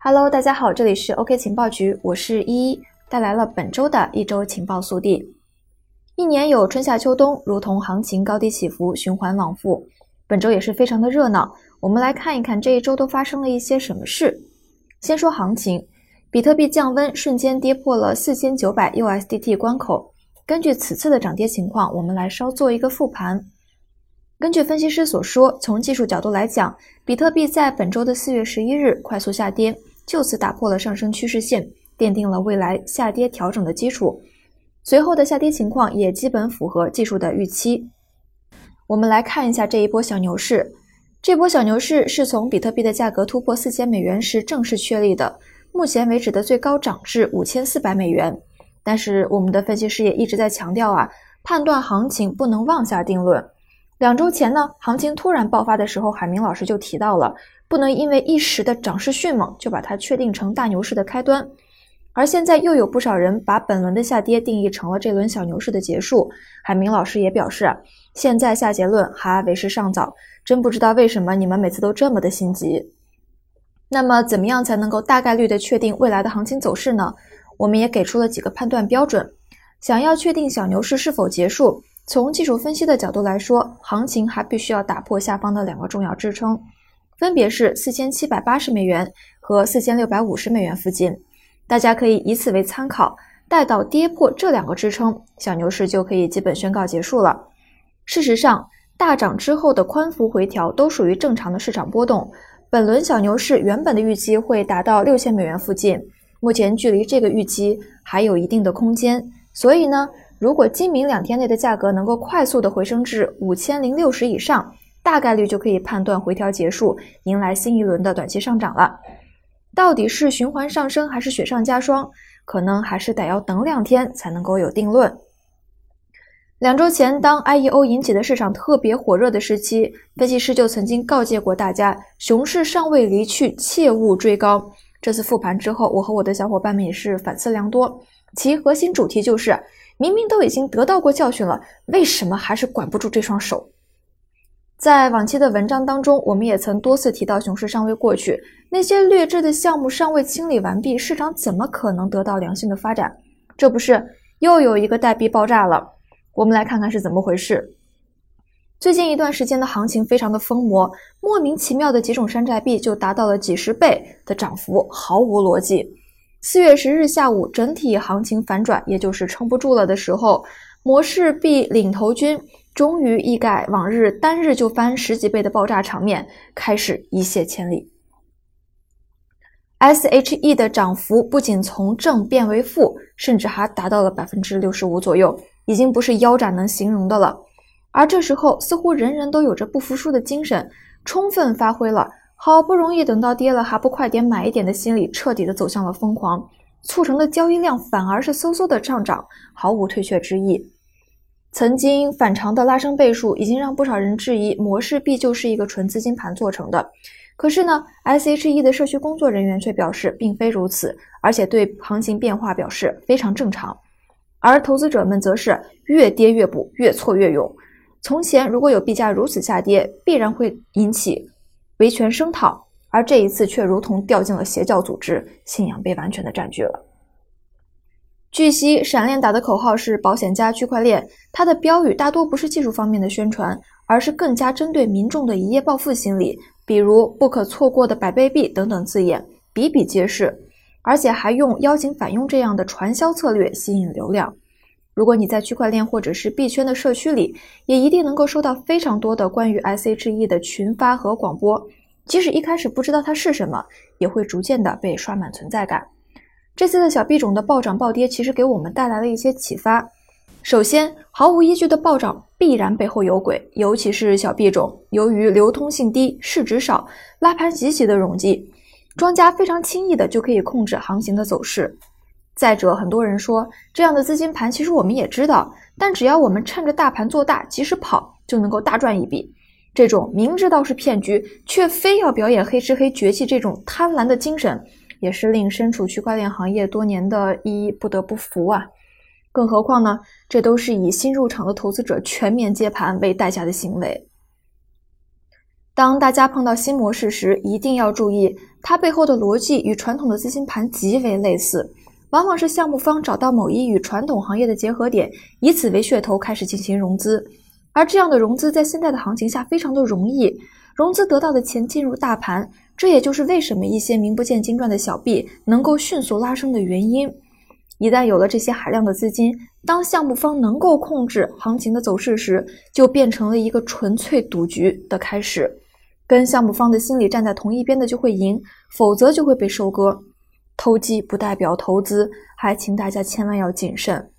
Hello，大家好，这里是 OK 情报局，我是依依，带来了本周的一周情报速递。一年有春夏秋冬，如同行情高低起伏，循环往复。本周也是非常的热闹，我们来看一看这一周都发生了一些什么事。先说行情，比特币降温，瞬间跌破了四千九百 USDT 关口。根据此次的涨跌情况，我们来稍做一个复盘。根据分析师所说，从技术角度来讲，比特币在本周的四月十一日快速下跌。就此打破了上升趋势线，奠定了未来下跌调整的基础。随后的下跌情况也基本符合技术的预期。我们来看一下这一波小牛市。这波小牛市是从比特币的价格突破四千美元时正式确立的，目前为止的最高涨至五千四百美元。但是我们的分析师也一直在强调啊，判断行情不能妄下定论。两周前呢，行情突然爆发的时候，海明老师就提到了。不能因为一时的涨势迅猛就把它确定成大牛市的开端，而现在又有不少人把本轮的下跌定义成了这轮小牛市的结束。海明老师也表示，现在下结论还为时尚早，真不知道为什么你们每次都这么的心急。那么，怎么样才能够大概率的确定未来的行情走势呢？我们也给出了几个判断标准。想要确定小牛市是否结束，从技术分析的角度来说，行情还必须要打破下方的两个重要支撑。分别是四千七百八十美元和四千六百五十美元附近，大家可以以此为参考。待到跌破这两个支撑，小牛市就可以基本宣告结束了。事实上，大涨之后的宽幅回调都属于正常的市场波动。本轮小牛市原本的预期会达到六千美元附近，目前距离这个预期还有一定的空间。所以呢，如果今明两天内的价格能够快速的回升至五千零六十以上，大概率就可以判断回调结束，迎来新一轮的短期上涨了。到底是循环上升还是雪上加霜，可能还是得要等两天才能够有定论。两周前，当 IEO 引起的市场特别火热的时期，分析师就曾经告诫过大家，熊市尚未离去，切勿追高。这次复盘之后，我和我的小伙伴们也是反思良多，其核心主题就是：明明都已经得到过教训了，为什么还是管不住这双手？在往期的文章当中，我们也曾多次提到，熊市尚未过去，那些劣质的项目尚未清理完毕，市场怎么可能得到良性的发展？这不是又有一个代币爆炸了？我们来看看是怎么回事。最近一段时间的行情非常的疯魔，莫名其妙的几种山寨币就达到了几十倍的涨幅，毫无逻辑。四月十日下午，整体行情反转，也就是撑不住了的时候，模式币领头军。终于一改往日单日就翻十几倍的爆炸场面，开始一泻千里。SHE 的涨幅不仅从正变为负，甚至还达到了百分之六十五左右，已经不是腰斩能形容的了。而这时候，似乎人人都有着不服输的精神，充分发挥了好不容易等到跌了还不快点买一点的心理，彻底的走向了疯狂，促成的交易量反而是嗖嗖的上涨，毫无退却之意。曾经反常的拉升倍数，已经让不少人质疑模式币就是一个纯资金盘做成的。可是呢，SHE 的社区工作人员却表示并非如此，而且对行情变化表示非常正常。而投资者们则是越跌越补，越挫越勇。从前如果有币价如此下跌，必然会引起维权声讨，而这一次却如同掉进了邪教组织，信仰被完全的占据了。据悉，闪链打的口号是“保险加区块链”，它的标语大多不是技术方面的宣传，而是更加针对民众的一夜暴富心理，比如“不可错过的百倍币”等等字眼比比皆是，而且还用邀请返佣这样的传销策略吸引流量。如果你在区块链或者是币圈的社区里，也一定能够收到非常多的关于 SHE 的群发和广播，即使一开始不知道它是什么，也会逐渐的被刷满存在感。这次的小币种的暴涨暴跌，其实给我们带来了一些启发。首先，毫无依据的暴涨必然背后有鬼，尤其是小币种，由于流通性低、市值少、拉盘极其的容易，庄家非常轻易的就可以控制行情的走势。再者，很多人说这样的资金盘，其实我们也知道，但只要我们趁着大盘做大，及时跑，就能够大赚一笔。这种明知道是骗局，却非要表演黑吃黑绝技，这种贪婪的精神。也是令身处区块链行业多年的一不得不服啊！更何况呢，这都是以新入场的投资者全面接盘为代价的行为。当大家碰到新模式时，一定要注意它背后的逻辑与传统的资金盘极为类似，往往是项目方找到某一与传统行业的结合点，以此为噱头开始进行融资。而这样的融资在现在的行情下非常的容易，融资得到的钱进入大盘，这也就是为什么一些名不见经传的小币能够迅速拉升的原因。一旦有了这些海量的资金，当项目方能够控制行情的走势时，就变成了一个纯粹赌局的开始。跟项目方的心理站在同一边的就会赢，否则就会被收割。投机不代表投资，还请大家千万要谨慎。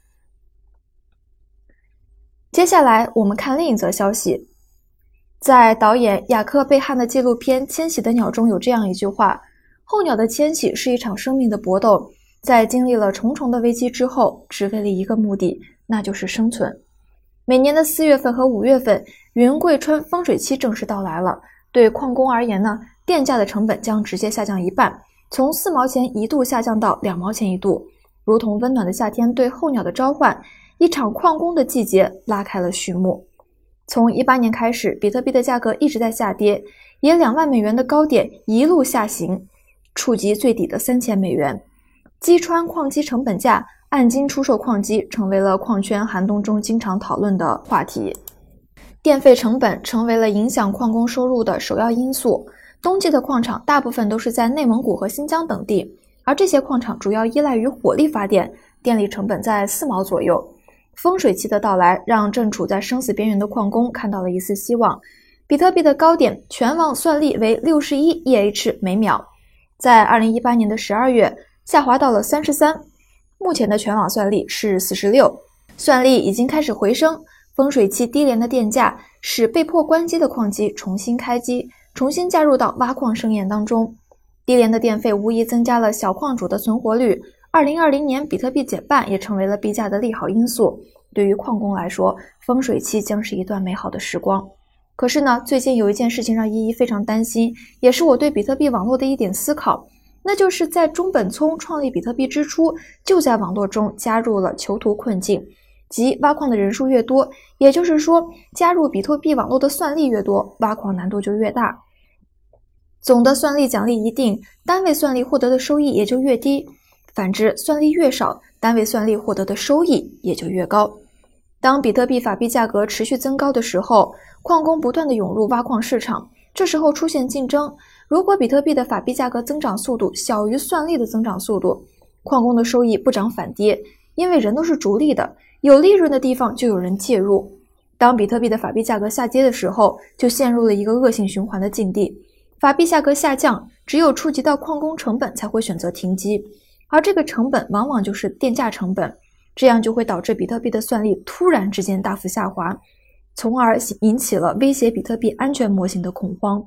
接下来我们看另一则消息，在导演雅克贝汉的纪录片《迁徙的鸟》中有这样一句话：“候鸟的迁徙是一场生命的搏斗。”在经历了重重的危机之后，只为了一个目的，那就是生存。每年的四月份和五月份，云贵川丰水期正式到来了。对矿工而言呢，电价的成本将直接下降一半，从四毛钱一度下降到两毛钱一度，如同温暖的夏天对候鸟的召唤。一场矿工的季节拉开了序幕。从一八年开始，比特币的价格一直在下跌，以两万美元的高点一路下行，触及最底的三千美元。击穿矿机成本价，按斤出售矿机成为了矿圈寒冬中经常讨论的话题。电费成本成为了影响矿工收入的首要因素。冬季的矿场大部分都是在内蒙古和新疆等地，而这些矿场主要依赖于火力发电，电力成本在四毛左右。丰水期的到来，让正处在生死边缘的矿工看到了一丝希望。比特币的高点全网算力为六十一 EH 每秒，在二零一八年的十二月。下滑到了三十三，目前的全网算力是四十六，算力已经开始回升。风水期低廉的电价使被迫关机的矿机重新开机，重新加入到挖矿盛宴当中。低廉的电费无疑增加了小矿主的存活率。二零二零年比特币减半也成为了币价的利好因素。对于矿工来说，风水期将是一段美好的时光。可是呢，最近有一件事情让依依非常担心，也是我对比特币网络的一点思考。那就是在中本聪创立比特币之初，就在网络中加入了囚徒困境，即挖矿的人数越多，也就是说，加入比特币网络的算力越多，挖矿难度就越大。总的算力奖励一定，单位算力获得的收益也就越低；反之，算力越少，单位算力获得的收益也就越高。当比特币法币价格持续增高的时候，矿工不断的涌入挖矿市场，这时候出现竞争。如果比特币的法币价格增长速度小于算力的增长速度，矿工的收益不涨反跌，因为人都是逐利的，有利润的地方就有人介入。当比特币的法币价格下跌的时候，就陷入了一个恶性循环的境地。法币价格下降，只有触及到矿工成本才会选择停机，而这个成本往往就是电价成本，这样就会导致比特币的算力突然之间大幅下滑，从而引起了威胁比特币安全模型的恐慌。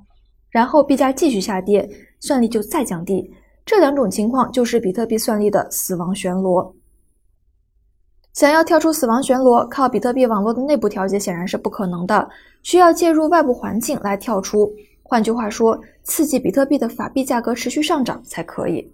然后币价继续下跌，算力就再降低，这两种情况就是比特币算力的死亡旋螺。想要跳出死亡旋涡，靠比特币网络的内部调节显然是不可能的，需要介入外部环境来跳出。换句话说，刺激比特币的法币价格持续上涨才可以。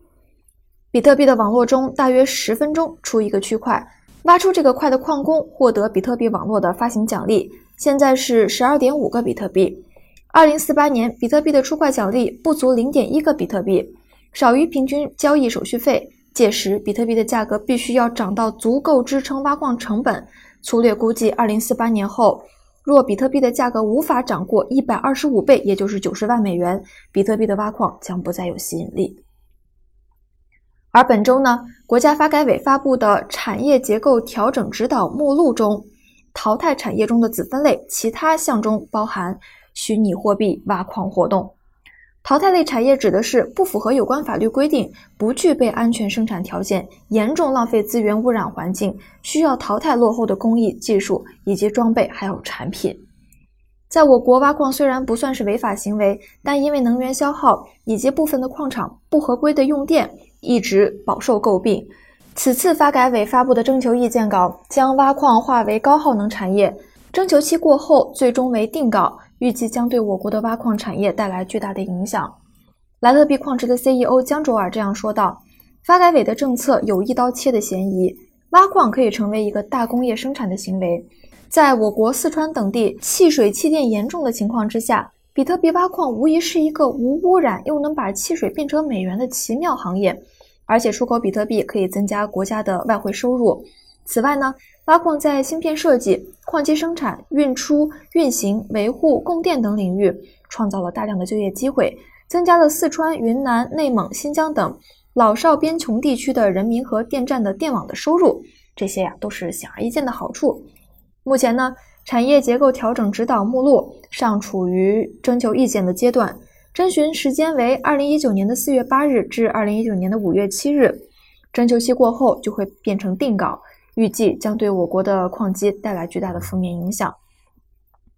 比特币的网络中，大约十分钟出一个区块，挖出这个块的矿工获得比特币网络的发行奖励，现在是十二点五个比特币。二零四八年，比特币的出块奖励不足零点一个比特币，少于平均交易手续费。届时，比特币的价格必须要涨到足够支撑挖矿成本。粗略估计，二零四八年后，若比特币的价格无法涨过一百二十五倍，也就是九十万美元，比特币的挖矿将不再有吸引力。而本周呢，国家发改委发布的产业结构调整指导目录中，淘汰产业中的子分类其他项中包含。虚拟货币挖矿活动，淘汰类产业指的是不符合有关法律规定、不具备安全生产条件、严重浪费资源、污染环境、需要淘汰落后的工艺技术以及装备还有产品。在我国，挖矿虽然不算是违法行为，但因为能源消耗以及部分的矿场不合规的用电，一直饱受诟病。此次发改委发布的征求意见稿将挖矿划为高耗能产业，征求期过后，最终为定稿。预计将对我国的挖矿产业带来巨大的影响。莱特币矿池的 CEO 江卓尔这样说道：“发改委的政策有一刀切的嫌疑，挖矿可以成为一个大工业生产的行为。在我国四川等地汽水气电严重的情况之下，比特币挖矿无疑是一个无污染又能把汽水变成美元的奇妙行业，而且出口比特币可以增加国家的外汇收入。此外呢，挖矿在芯片设计、矿机生产、运出、运行、维护、供电等领域创造了大量的就业机会，增加了四川、云南、内蒙、新疆等老少边穷地区的人民和电站的电网的收入。这些呀，都是显而易见的好处。目前呢，产业结构调整指导目录尚处于征求意见的阶段，征询时间为二零一九年的四月八日至二零一九年的五月七日。征求期过后就会变成定稿。预计将对我国的矿机带来巨大的负面影响。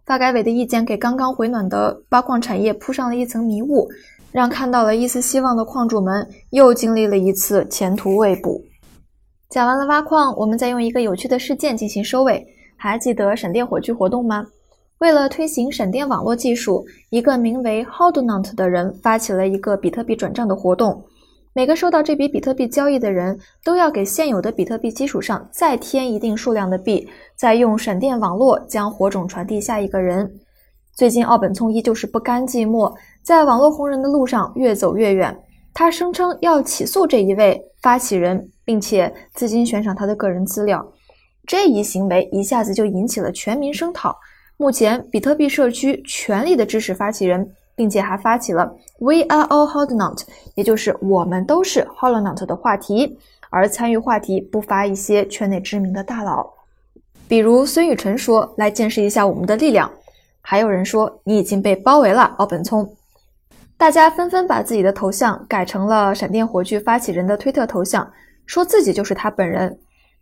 发改委的意见给刚刚回暖的挖矿产业铺上了一层迷雾，让看到了一丝希望的矿主们又经历了一次前途未卜。讲完了挖矿，我们再用一个有趣的事件进行收尾。还记得闪电火炬活动吗？为了推行闪电网络技术，一个名为 Hodnot 的人发起了一个比特币转账的活动。每个收到这笔比特币交易的人都要给现有的比特币基础上再添一定数量的币，再用闪电网络将火种传递下一个人。最近，奥本聪依旧是不甘寂寞，在网络红人的路上越走越远。他声称要起诉这一位发起人，并且资金悬赏他的个人资料。这一行为一下子就引起了全民声讨。目前，比特币社区全力的支持发起人。并且还发起了 We are all h o l d n o t 也就是我们都是 h o l d n o t 的话题，而参与话题不乏一些圈内知名的大佬，比如孙雨晨说：“来见识一下我们的力量。”还有人说：“你已经被包围了，奥本聪。”大家纷纷把自己的头像改成了闪电火炬发起人的推特头像，说自己就是他本人。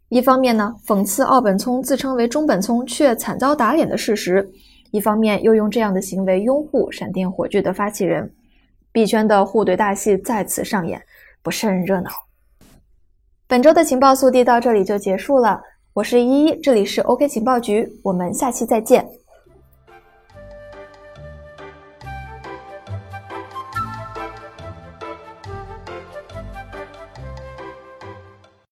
一方面呢，讽刺奥本聪自称为中本聪却惨遭打脸的事实。一方面又用这样的行为拥护闪电火炬的发起人，币圈的互怼大戏再次上演，不甚热闹。本周的情报速递到这里就结束了，我是依依，这里是 OK 情报局，我们下期再见。